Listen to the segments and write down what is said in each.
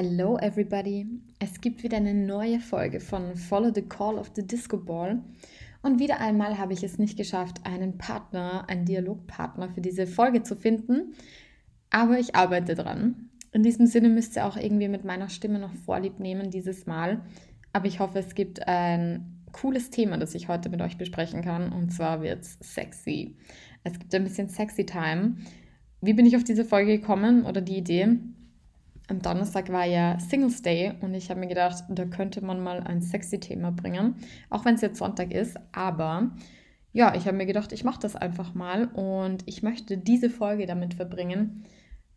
Hello everybody! Es gibt wieder eine neue Folge von Follow the Call of the Disco Ball. Und wieder einmal habe ich es nicht geschafft, einen Partner, einen Dialogpartner für diese Folge zu finden. Aber ich arbeite dran. In diesem Sinne müsst ihr auch irgendwie mit meiner Stimme noch Vorlieb nehmen dieses Mal. Aber ich hoffe, es gibt ein cooles Thema, das ich heute mit euch besprechen kann. Und zwar wird es sexy. Es gibt ein bisschen sexy Time. Wie bin ich auf diese Folge gekommen oder die Idee? Am Donnerstag war ja Singles Day und ich habe mir gedacht, da könnte man mal ein sexy Thema bringen, auch wenn es jetzt Sonntag ist. Aber ja, ich habe mir gedacht, ich mache das einfach mal und ich möchte diese Folge damit verbringen,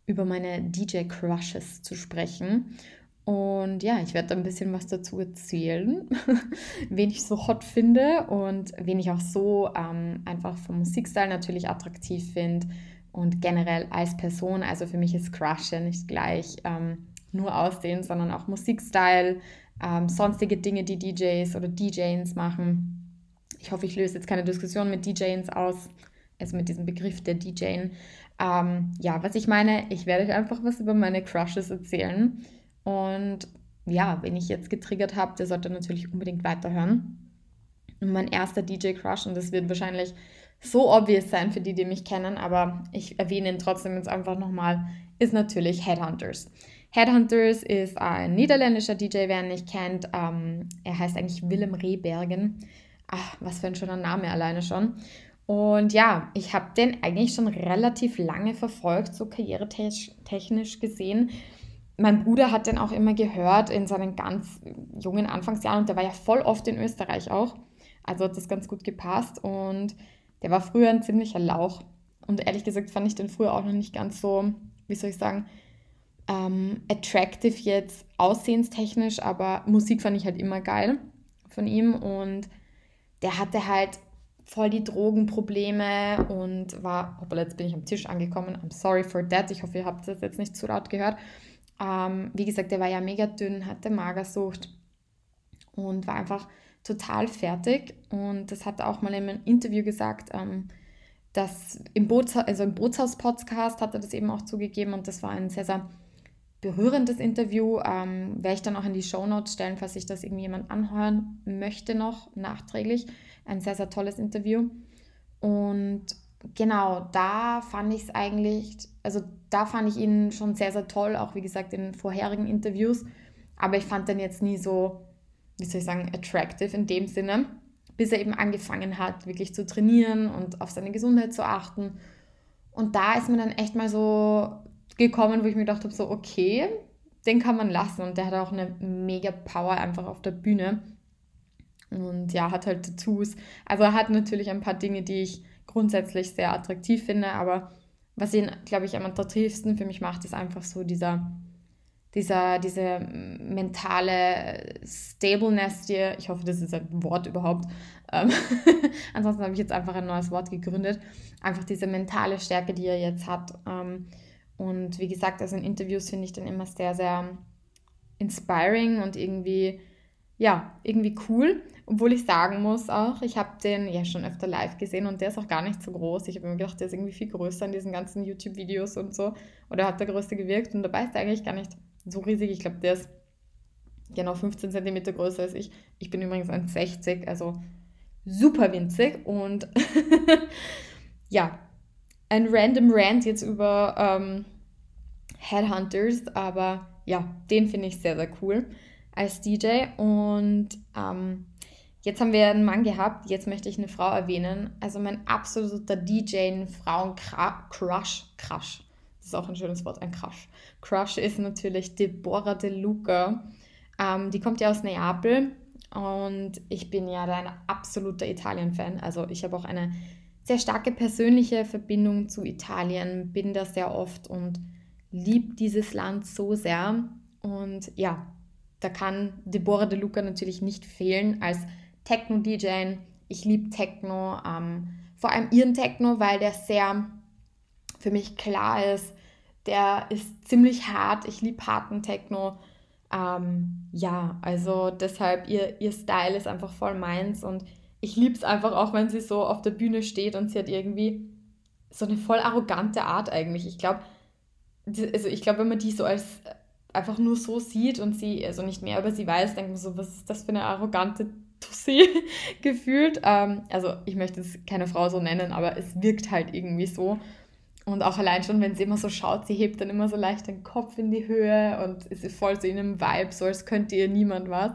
über meine DJ Crushes zu sprechen. Und ja, ich werde ein bisschen was dazu erzählen, wen ich so hot finde und wen ich auch so ähm, einfach vom Musikstyle natürlich attraktiv finde und generell als Person. Also für mich ist Crush ja nicht gleich ähm, nur Aussehen, sondern auch Musikstyle, ähm, sonstige Dinge, die DJs oder DJs machen. Ich hoffe, ich löse jetzt keine Diskussion mit DJs aus, also mit diesem Begriff der DJ. Ähm, ja, was ich meine, ich werde euch einfach was über meine Crushes erzählen. Und ja, wenn ich jetzt getriggert habe, der sollte natürlich unbedingt weiterhören. Und mein erster DJ-Crush, und das wird wahrscheinlich so obvious sein für die, die mich kennen, aber ich erwähne ihn trotzdem jetzt einfach nochmal, ist natürlich Headhunters. Headhunters ist ein niederländischer DJ, wer ihn nicht kennt. Ähm, er heißt eigentlich Willem Rehbergen. Ach, was für ein schöner Name alleine schon. Und ja, ich habe den eigentlich schon relativ lange verfolgt, so karrieretechnisch gesehen. Mein Bruder hat den auch immer gehört in seinen ganz jungen Anfangsjahren und der war ja voll oft in Österreich auch. Also hat das ganz gut gepasst und der war früher ein ziemlicher Lauch. Und ehrlich gesagt fand ich den früher auch noch nicht ganz so, wie soll ich sagen, ähm, attractive jetzt aussehenstechnisch, aber Musik fand ich halt immer geil von ihm. Und der hatte halt voll die Drogenprobleme und war, hoppala, jetzt bin ich am Tisch angekommen, I'm sorry for that, ich hoffe, ihr habt das jetzt nicht zu laut gehört. Ähm, wie gesagt, der war ja mega dünn, hatte Magersucht und war einfach total fertig. Und das hat er auch mal in einem Interview gesagt, ähm, dass im, Bootshaus, also im Bootshaus-Podcast hat er das eben auch zugegeben und das war ein sehr, sehr berührendes Interview. Ähm, werde ich dann auch in die Shownotes stellen, falls sich das irgendjemand anhören möchte noch nachträglich. Ein sehr, sehr tolles Interview. Und genau, da fand ich es eigentlich, also da fand ich ihn schon sehr, sehr toll, auch wie gesagt in vorherigen Interviews. Aber ich fand den jetzt nie so wie soll ich sagen, attractive in dem Sinne, bis er eben angefangen hat, wirklich zu trainieren und auf seine Gesundheit zu achten. Und da ist mir dann echt mal so gekommen, wo ich mir gedacht habe, so okay, den kann man lassen. Und der hat auch eine mega Power einfach auf der Bühne. Und ja, hat halt Tattoos. Also er hat natürlich ein paar Dinge, die ich grundsätzlich sehr attraktiv finde, aber was ihn, glaube ich, am attraktivsten für mich macht, ist einfach so dieser dieser, diese mentale Stableness dir, ich hoffe, das ist ein Wort überhaupt, ähm, ansonsten habe ich jetzt einfach ein neues Wort gegründet, einfach diese mentale Stärke, die er jetzt hat. Ähm, und wie gesagt, also in Interviews finde ich den immer sehr, sehr inspiring und irgendwie, ja, irgendwie cool. Obwohl ich sagen muss auch, ich habe den ja schon öfter live gesehen und der ist auch gar nicht so groß. Ich habe mir gedacht, der ist irgendwie viel größer in diesen ganzen YouTube-Videos und so. Oder hat der größte gewirkt und dabei ist er eigentlich gar nicht so riesig. Ich glaube, der ist genau 15 cm größer als ich. Ich bin übrigens 1,60, also super winzig. Und ja, ein random Rant jetzt über ähm, Headhunters, aber ja, den finde ich sehr, sehr cool als DJ. Und ähm, jetzt haben wir einen Mann gehabt, jetzt möchte ich eine Frau erwähnen. Also mein absoluter DJ-Frauen-Crush, Crush, das ist auch ein schönes Wort, ein Crush. Crush ist natürlich Deborah De Luca. Ähm, die kommt ja aus Neapel und ich bin ja da ein absoluter Italien-Fan. Also ich habe auch eine sehr starke persönliche Verbindung zu Italien, bin da sehr oft und liebe dieses Land so sehr. Und ja, da kann Deborah De Luca natürlich nicht fehlen als Techno-DJ. Ich liebe Techno, ähm, vor allem ihren Techno, weil der sehr für mich klar ist, der ist ziemlich hart. Ich liebe harten Techno. Ähm, ja, also deshalb, ihr, ihr Style ist einfach voll meins und ich liebe es einfach auch, wenn sie so auf der Bühne steht und sie hat irgendwie so eine voll arrogante Art eigentlich. Ich glaube, also ich glaube, wenn man die so als einfach nur so sieht und sie, also nicht mehr über sie weiß, denkt man so, was ist das für eine arrogante Tussi gefühlt. Ähm, also ich möchte es keine Frau so nennen, aber es wirkt halt irgendwie so. Und auch allein schon, wenn sie immer so schaut, sie hebt dann immer so leicht den Kopf in die Höhe und ist voll so in einem Vibe, so als könnte ihr niemand was.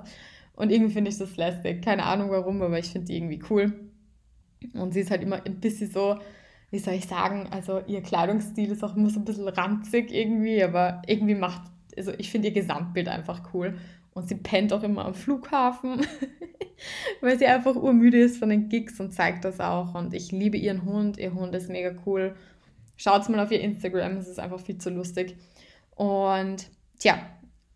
Und irgendwie finde ich das lästig. Keine Ahnung warum, aber ich finde die irgendwie cool. Und sie ist halt immer ein bisschen so, wie soll ich sagen, also ihr Kleidungsstil ist auch immer so ein bisschen ranzig irgendwie, aber irgendwie macht, also ich finde ihr Gesamtbild einfach cool. Und sie pennt auch immer am Flughafen, weil sie einfach urmüde ist von den Gigs und zeigt das auch. Und ich liebe ihren Hund. Ihr Hund ist mega cool. Schaut mal auf ihr Instagram, es ist einfach viel zu lustig. Und tja,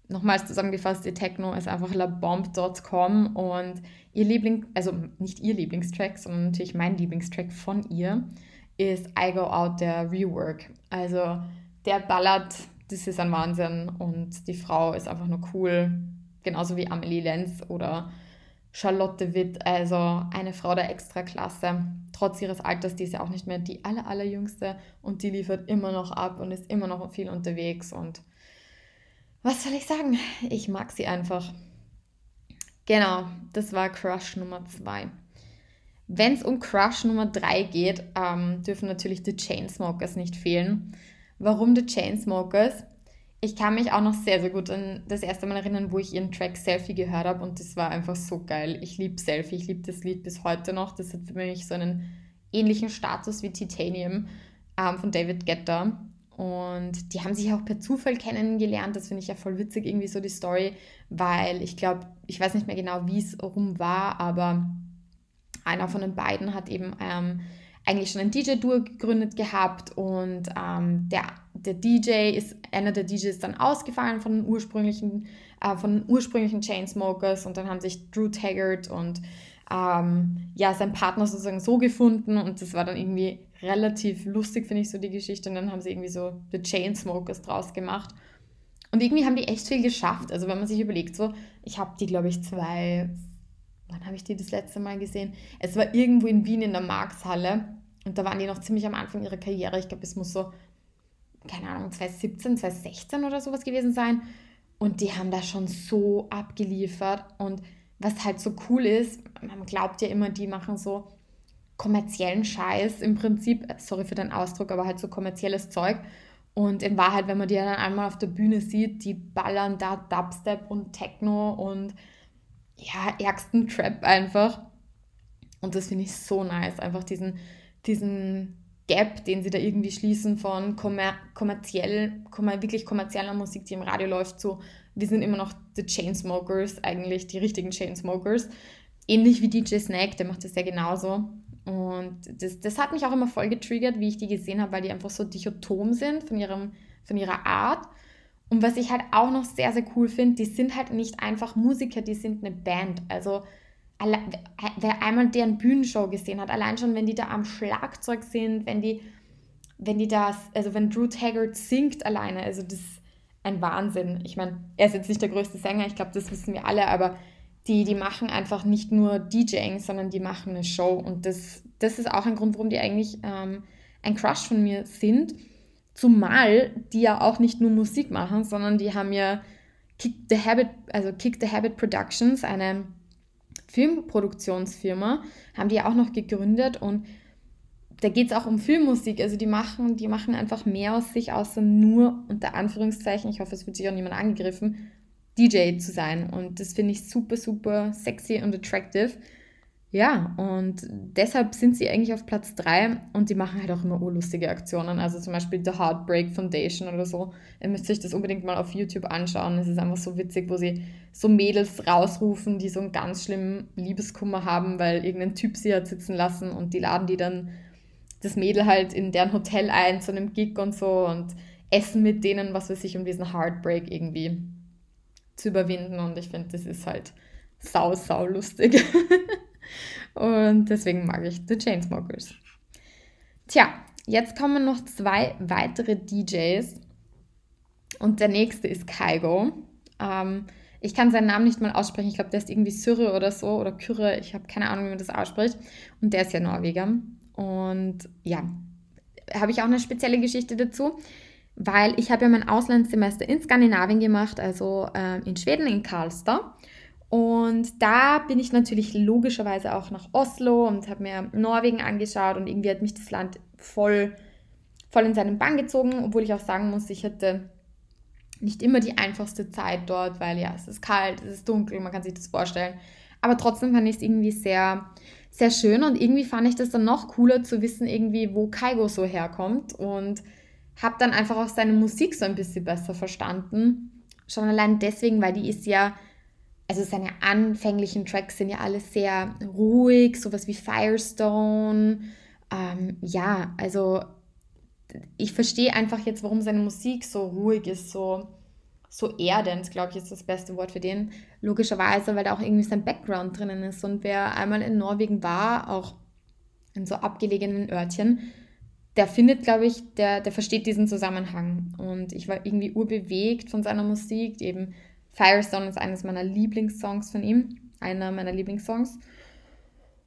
nochmals zusammengefasst, ihr Techno ist einfach labomb.com und ihr Liebling, also nicht ihr Lieblingstrack, sondern natürlich mein Lieblingstrack von ihr ist I Go Out der Rework. Also der ballert, das ist ein Wahnsinn und die Frau ist einfach nur cool, genauso wie Amelie Lenz oder Charlotte Witt, also eine Frau der Extraklasse. Trotz ihres Alters, die ist ja auch nicht mehr die aller, allerjüngste und die liefert immer noch ab und ist immer noch viel unterwegs und was soll ich sagen? Ich mag sie einfach. Genau, das war Crush Nummer 2. Wenn es um Crush Nummer 3 geht, ähm, dürfen natürlich die Chainsmokers nicht fehlen. Warum die Chainsmokers? Ich kann mich auch noch sehr, sehr gut an das erste Mal erinnern, wo ich ihren Track Selfie gehört habe und das war einfach so geil. Ich liebe Selfie, ich liebe das Lied bis heute noch. Das hat für mich so einen ähnlichen Status wie Titanium ähm, von David Guetta. Und die haben sich auch per Zufall kennengelernt. Das finde ich ja voll witzig, irgendwie so die Story, weil ich glaube, ich weiß nicht mehr genau, wie es rum war, aber einer von den beiden hat eben ähm, eigentlich schon ein DJ-Duo gegründet gehabt und ähm, der, der DJ ist, einer der DJs dann ausgefallen von den ursprünglichen, äh, von den ursprünglichen Chainsmokers und dann haben sich Drew Taggart und ähm, ja, sein Partner sozusagen so gefunden und das war dann irgendwie relativ lustig, finde ich so die Geschichte und dann haben sie irgendwie so The Chainsmokers draus gemacht. Und irgendwie haben die echt viel geschafft. Also wenn man sich überlegt, so, ich habe die, glaube ich, zwei, wann habe ich die das letzte Mal gesehen? Es war irgendwo in Wien in der Markshalle und da waren die noch ziemlich am Anfang ihrer Karriere. Ich glaube, es muss so, keine Ahnung, 2017, 2016 oder sowas gewesen sein. Und die haben da schon so abgeliefert. Und was halt so cool ist, man glaubt ja immer, die machen so kommerziellen Scheiß im Prinzip, sorry für den Ausdruck, aber halt so kommerzielles Zeug. Und in Wahrheit, wenn man die dann einmal auf der Bühne sieht, die ballern da Dubstep und Techno und ja, ärgsten Trap einfach. Und das finde ich so nice, einfach diesen, diesen Gap, den sie da irgendwie schließen von kommer kommerziell, kommer wirklich kommerzieller Musik, die im Radio läuft, zu, wir sind immer noch the Chainsmokers, eigentlich die richtigen Chainsmokers. Ähnlich wie DJ Snake, der macht das ja genauso. Und das, das hat mich auch immer voll getriggert, wie ich die gesehen habe, weil die einfach so dichotom sind von, ihrem, von ihrer Art. Und was ich halt auch noch sehr, sehr cool finde, die sind halt nicht einfach Musiker, die sind eine Band. Also wer einmal deren Bühnenshow gesehen hat, allein schon, wenn die da am Schlagzeug sind, wenn die, wenn die das, also wenn Drew Taggart singt alleine, also das ist ein Wahnsinn. Ich meine, er ist jetzt nicht der größte Sänger, ich glaube, das wissen wir alle, aber die, die machen einfach nicht nur DJing, sondern die machen eine Show. Und das, das ist auch ein Grund, warum die eigentlich ähm, ein Crush von mir sind. Zumal die ja auch nicht nur Musik machen, sondern die haben ja Kick the Habit, also Kick the Habit Productions, eine Filmproduktionsfirma, haben die ja auch noch gegründet und da geht es auch um Filmmusik. Also die machen, die machen einfach mehr aus sich, außer nur, unter Anführungszeichen, ich hoffe, es wird sich auch niemand angegriffen, DJ zu sein. Und das finde ich super, super sexy und attractive. Ja, und deshalb sind sie eigentlich auf Platz 3 und die machen halt auch immer urlustige Aktionen. Also zum Beispiel The Heartbreak Foundation oder so. Ihr müsst euch das unbedingt mal auf YouTube anschauen. Es ist einfach so witzig, wo sie so Mädels rausrufen, die so einen ganz schlimmen Liebeskummer haben, weil irgendein Typ sie hat sitzen lassen und die laden die dann das Mädel halt in deren Hotel ein zu einem Gig und so und essen mit denen, was weiß ich, um diesen Heartbreak irgendwie zu überwinden. Und ich finde, das ist halt sau, sau lustig. und deswegen mag ich The Chainsmokers. Tja, jetzt kommen noch zwei weitere DJs. Und der nächste ist Kaigo. Ähm, ich kann seinen Namen nicht mal aussprechen. Ich glaube, der ist irgendwie Syre oder so oder Kyrre. Ich habe keine Ahnung, wie man das ausspricht. Und der ist ja Norweger. Und ja, habe ich auch eine spezielle Geschichte dazu. weil ich habe ja mein Auslandssemester in Skandinavien gemacht, also äh, in Schweden, in Karlstad. Und da bin ich natürlich logischerweise auch nach Oslo und habe mir Norwegen angeschaut und irgendwie hat mich das Land voll, voll in seinen Bann gezogen, obwohl ich auch sagen muss, ich hatte nicht immer die einfachste Zeit dort, weil ja, es ist kalt, es ist dunkel, man kann sich das vorstellen. Aber trotzdem fand ich es irgendwie sehr, sehr schön und irgendwie fand ich das dann noch cooler zu wissen, irgendwie, wo Kaigo so herkommt und habe dann einfach auch seine Musik so ein bisschen besser verstanden. Schon allein deswegen, weil die ist ja, also seine anfänglichen Tracks sind ja alle sehr ruhig, sowas wie Firestone. Ähm, ja, also ich verstehe einfach jetzt, warum seine Musik so ruhig ist, so, so erdend, glaube ich, ist das beste Wort für den. Logischerweise, weil da auch irgendwie sein Background drinnen ist. Und wer einmal in Norwegen war, auch in so abgelegenen Örtchen, der findet, glaube ich, der, der versteht diesen Zusammenhang. Und ich war irgendwie urbewegt von seiner Musik. Eben Firestone ist eines meiner Lieblingssongs von ihm, einer meiner Lieblingssongs.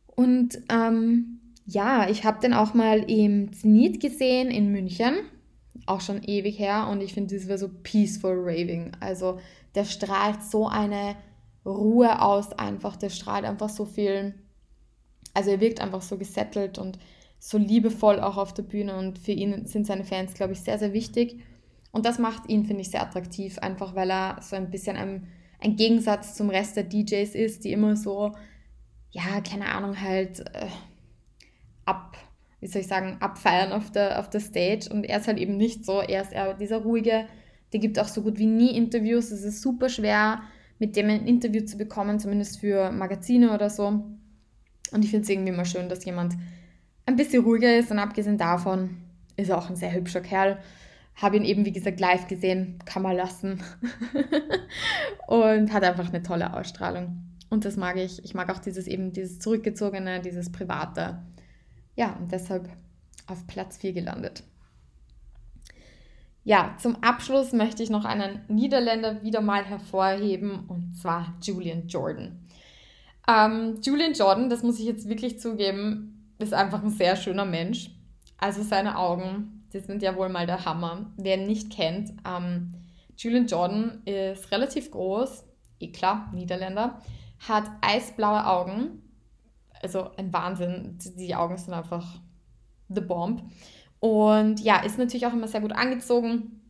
Und ähm, ja, ich habe den auch mal im Zenit gesehen in München, auch schon ewig her, und ich finde, das war so peaceful raving. Also der strahlt so eine Ruhe aus, einfach, der strahlt einfach so viel, also er wirkt einfach so gesettelt und so liebevoll auch auf der Bühne und für ihn sind seine Fans, glaube ich, sehr, sehr wichtig. Und das macht ihn, finde ich, sehr attraktiv, einfach weil er so ein bisschen ein, ein Gegensatz zum Rest der DJs ist, die immer so, ja, keine Ahnung, halt. Äh, ab, wie soll ich sagen, abfeiern auf der, auf der Stage. Und er ist halt eben nicht so. Er ist eher dieser ruhige, der gibt auch so gut wie nie Interviews. Es ist super schwer, mit dem ein Interview zu bekommen, zumindest für Magazine oder so. Und ich finde es irgendwie immer schön, dass jemand ein bisschen ruhiger ist. Und abgesehen davon ist er auch ein sehr hübscher Kerl. Habe ihn eben, wie gesagt, live gesehen, kann man lassen. und hat einfach eine tolle Ausstrahlung. Und das mag ich. Ich mag auch dieses eben, dieses zurückgezogene, dieses private ja, und deshalb auf Platz 4 gelandet. Ja, zum Abschluss möchte ich noch einen Niederländer wieder mal hervorheben und zwar Julian Jordan. Ähm, Julian Jordan, das muss ich jetzt wirklich zugeben, ist einfach ein sehr schöner Mensch. Also seine Augen, die sind ja wohl mal der Hammer. Wer ihn nicht kennt, ähm, Julian Jordan ist relativ groß, eh klar, Niederländer, hat eisblaue Augen also ein Wahnsinn. Die Augen sind einfach the bomb. Und ja, ist natürlich auch immer sehr gut angezogen.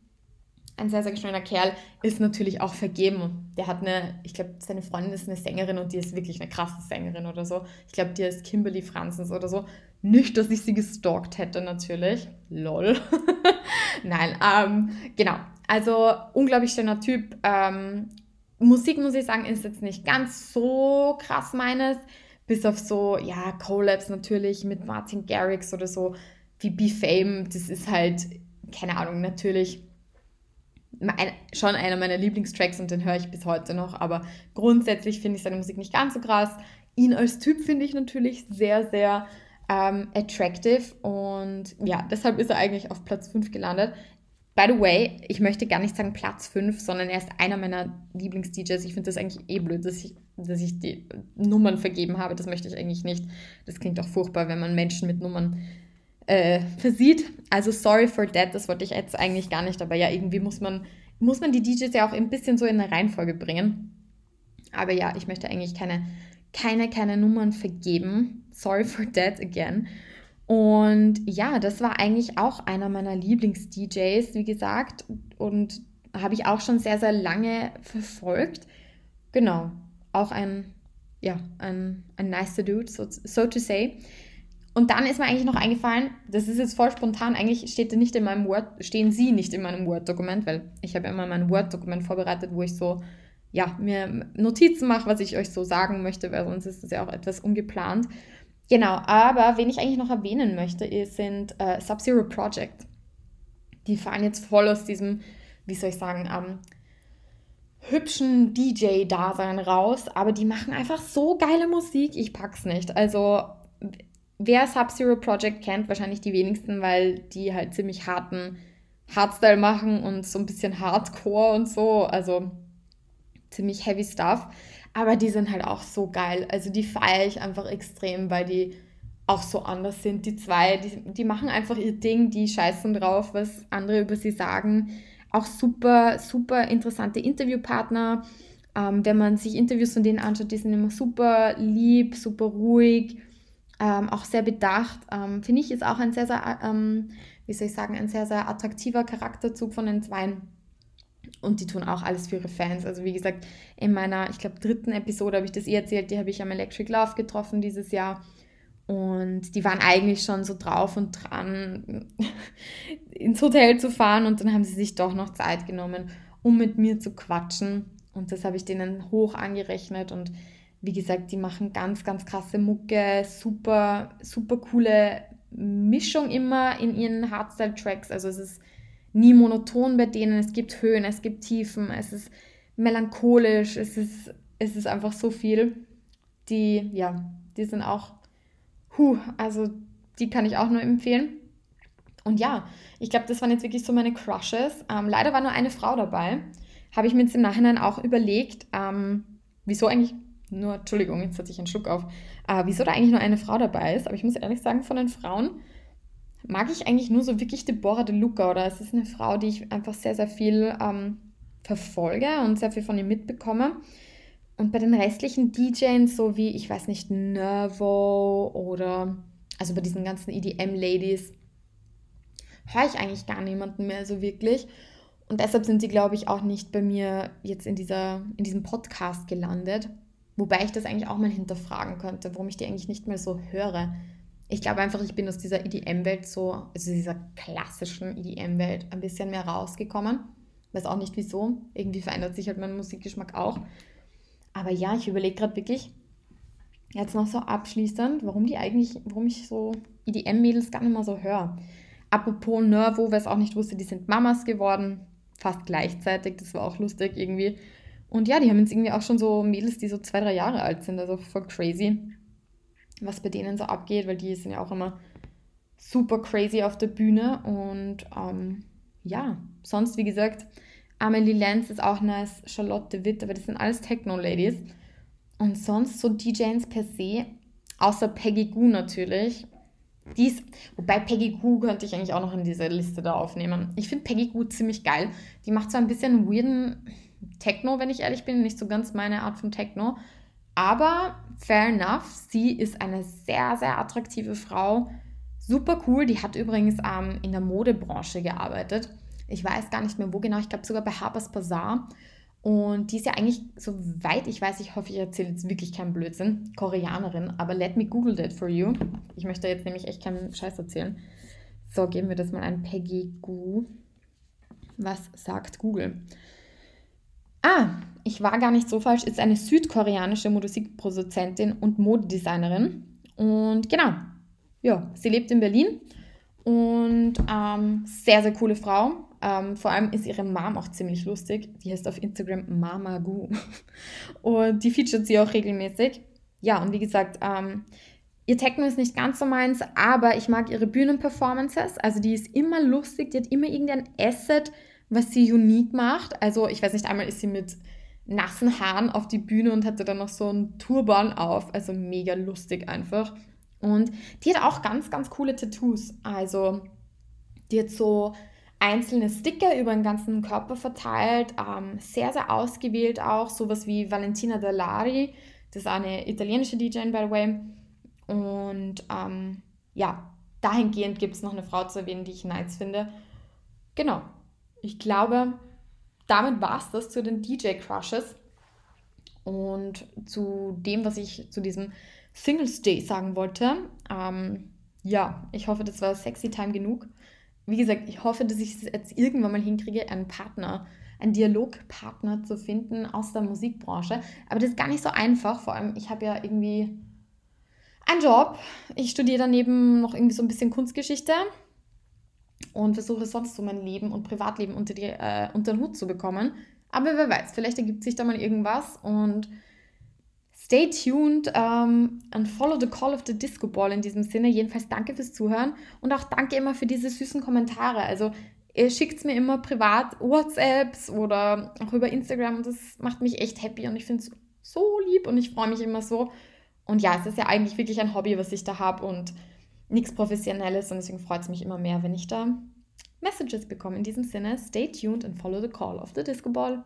Ein sehr, sehr schöner Kerl. Ist natürlich auch vergeben. Der hat eine, ich glaube, seine Freundin ist eine Sängerin und die ist wirklich eine krasse Sängerin oder so. Ich glaube, die ist Kimberly Franzens oder so. Nicht, dass ich sie gestalkt hätte, natürlich. Lol. Nein, ähm, genau. Also, unglaublich schöner Typ. Ähm, Musik, muss ich sagen, ist jetzt nicht ganz so krass meines bis auf so, ja, Collabs natürlich mit Martin Garrix oder so, wie Be Fame, das ist halt, keine Ahnung, natürlich ein, schon einer meiner Lieblingstracks und den höre ich bis heute noch, aber grundsätzlich finde ich seine Musik nicht ganz so krass. Ihn als Typ finde ich natürlich sehr, sehr ähm, attractive und ja, deshalb ist er eigentlich auf Platz 5 gelandet. By the way, ich möchte gar nicht sagen Platz 5, sondern er ist einer meiner Lieblings-DJs. Ich finde das eigentlich eh blöd, dass ich, dass ich die Nummern vergeben habe. Das möchte ich eigentlich nicht. Das klingt auch furchtbar, wenn man Menschen mit Nummern äh, versieht. Also sorry for that, das wollte ich jetzt eigentlich gar nicht. Aber ja, irgendwie muss man, muss man die DJs ja auch ein bisschen so in eine Reihenfolge bringen. Aber ja, ich möchte eigentlich keine, keine, keine Nummern vergeben. Sorry for that again. Und ja, das war eigentlich auch einer meiner Lieblings-DJs, wie gesagt. Und habe ich auch schon sehr, sehr lange verfolgt. Genau, auch ein, ja, ein, ein nicer Dude, so, so to say. Und dann ist mir eigentlich noch eingefallen, das ist jetzt voll spontan, eigentlich steht nicht in meinem Word, stehen sie nicht in meinem Word-Dokument, weil ich habe immer mein Word-Dokument vorbereitet, wo ich so, ja, mir Notizen mache, was ich euch so sagen möchte, weil sonst ist das ja auch etwas ungeplant. Genau, aber wen ich eigentlich noch erwähnen möchte, sind äh, Sub-Zero Project. Die fahren jetzt voll aus diesem, wie soll ich sagen, ähm, hübschen DJ-Dasein raus, aber die machen einfach so geile Musik, ich pack's nicht. Also, wer Sub-Zero Project kennt, wahrscheinlich die wenigsten, weil die halt ziemlich harten Hardstyle machen und so ein bisschen Hardcore und so, also ziemlich heavy Stuff. Aber die sind halt auch so geil. Also die feiere ich einfach extrem, weil die auch so anders sind. Die zwei, die, die machen einfach ihr Ding, die scheißen drauf, was andere über sie sagen. Auch super, super interessante Interviewpartner. Ähm, wenn man sich Interviews von denen anschaut, die sind immer super lieb, super ruhig, ähm, auch sehr bedacht. Ähm, Finde ich, ist auch ein sehr, sehr, ähm, wie soll ich sagen, ein sehr, sehr attraktiver Charakterzug von den Zweien. Und die tun auch alles für ihre Fans. Also wie gesagt, in meiner, ich glaube, dritten Episode habe ich das eh erzählt, die habe ich am Electric Love getroffen dieses Jahr. Und die waren eigentlich schon so drauf und dran, ins Hotel zu fahren. Und dann haben sie sich doch noch Zeit genommen, um mit mir zu quatschen. Und das habe ich denen hoch angerechnet. Und wie gesagt, die machen ganz, ganz krasse Mucke, super, super coole Mischung immer in ihren Hardstyle-Tracks. Also es ist nie monoton bei denen. Es gibt Höhen, es gibt Tiefen, es ist melancholisch, es ist, es ist einfach so viel. Die, ja, die sind auch Huh, also die kann ich auch nur empfehlen. Und ja, ich glaube, das waren jetzt wirklich so meine Crushes. Ähm, leider war nur eine Frau dabei. Habe ich mir jetzt im Nachhinein auch überlegt, ähm, wieso eigentlich nur, Entschuldigung, jetzt hatte ich einen Schluck auf, äh, wieso da eigentlich nur eine Frau dabei ist. Aber ich muss ehrlich sagen, von den Frauen mag ich eigentlich nur so wirklich Deborah de Luca oder es ist eine Frau, die ich einfach sehr, sehr viel ähm, verfolge und sehr viel von ihr mitbekomme. Und bei den restlichen DJs, so wie, ich weiß nicht, Nervo oder, also bei diesen ganzen EDM-Ladies, höre ich eigentlich gar niemanden mehr so wirklich. Und deshalb sind sie, glaube ich, auch nicht bei mir jetzt in, dieser, in diesem Podcast gelandet. Wobei ich das eigentlich auch mal hinterfragen könnte, warum ich die eigentlich nicht mehr so höre. Ich glaube einfach, ich bin aus dieser EDM-Welt so, also dieser klassischen EDM-Welt ein bisschen mehr rausgekommen. Weiß auch nicht wieso. Irgendwie verändert sich halt mein Musikgeschmack auch. Aber ja, ich überlege gerade wirklich, jetzt noch so abschließend, warum die eigentlich, warum ich so EDM-Mädels gar nicht mehr so höre. Apropos Nervo, wer es auch nicht wusste, die sind Mamas geworden, fast gleichzeitig, das war auch lustig irgendwie. Und ja, die haben jetzt irgendwie auch schon so Mädels, die so zwei, drei Jahre alt sind, also voll crazy, was bei denen so abgeht, weil die sind ja auch immer super crazy auf der Bühne und ähm, ja, sonst wie gesagt, Amelie Lenz ist auch nice, Charlotte Witt, aber das sind alles Techno-Ladies. Und sonst so DJs per se, außer Peggy Goo natürlich. Die ist, wobei Peggy Goo könnte ich eigentlich auch noch in diese Liste da aufnehmen. Ich finde Peggy Goo ziemlich geil. Die macht so ein bisschen weirden Techno, wenn ich ehrlich bin, nicht so ganz meine Art von Techno. Aber fair enough, sie ist eine sehr, sehr attraktive Frau. Super cool. Die hat übrigens ähm, in der Modebranche gearbeitet ich weiß gar nicht mehr wo genau, ich glaube sogar bei Harper's Bazaar. Und die ist ja eigentlich, soweit ich weiß, ich hoffe, ich erzähle jetzt wirklich keinen Blödsinn, Koreanerin, aber let me Google that for you. Ich möchte jetzt nämlich echt keinen Scheiß erzählen. So, geben wir das mal an Peggy Gu. Was sagt Google? Ah, ich war gar nicht so falsch, ist eine südkoreanische Musikproduzentin und Modedesignerin. Und genau, ja, sie lebt in Berlin und ähm, sehr, sehr coole Frau. Ähm, vor allem ist ihre Mom auch ziemlich lustig. Die heißt auf Instagram Mama Gu. Und die featuret sie auch regelmäßig. Ja, und wie gesagt, ähm, ihr Techno ist nicht ganz so meins, aber ich mag ihre Bühnenperformances. Also die ist immer lustig, die hat immer irgendein Asset, was sie unique macht. Also ich weiß nicht, einmal ist sie mit nassen Haaren auf die Bühne und hatte dann noch so einen Turban auf. Also mega lustig einfach. Und die hat auch ganz, ganz coole Tattoos. Also die hat so einzelne Sticker über den ganzen Körper verteilt, ähm, sehr, sehr ausgewählt auch, sowas wie Valentina Dallari, das ist eine italienische DJ, by the way. Und ähm, ja, dahingehend gibt es noch eine Frau zu erwähnen, die ich nice finde. Genau, ich glaube, damit war es das zu den DJ-Crushes und zu dem, was ich zu diesem Singles Day sagen wollte. Ähm, ja, ich hoffe, das war sexy time genug wie gesagt, ich hoffe, dass ich es jetzt irgendwann mal hinkriege, einen Partner, einen Dialogpartner zu finden aus der Musikbranche. Aber das ist gar nicht so einfach. Vor allem, ich habe ja irgendwie einen Job. Ich studiere daneben noch irgendwie so ein bisschen Kunstgeschichte und versuche sonst so mein Leben und Privatleben unter, die, äh, unter den Hut zu bekommen. Aber wer weiß, vielleicht ergibt sich da mal irgendwas und Stay tuned um, and follow the call of the Disco Ball in diesem Sinne. Jedenfalls danke fürs Zuhören und auch danke immer für diese süßen Kommentare. Also ihr schickt mir immer privat WhatsApps oder auch über Instagram das macht mich echt happy und ich finde es so lieb und ich freue mich immer so. Und ja, es ist ja eigentlich wirklich ein Hobby, was ich da habe und nichts Professionelles und deswegen freut es mich immer mehr, wenn ich da Messages bekomme. In diesem Sinne, stay tuned and follow the call of the Disco Ball.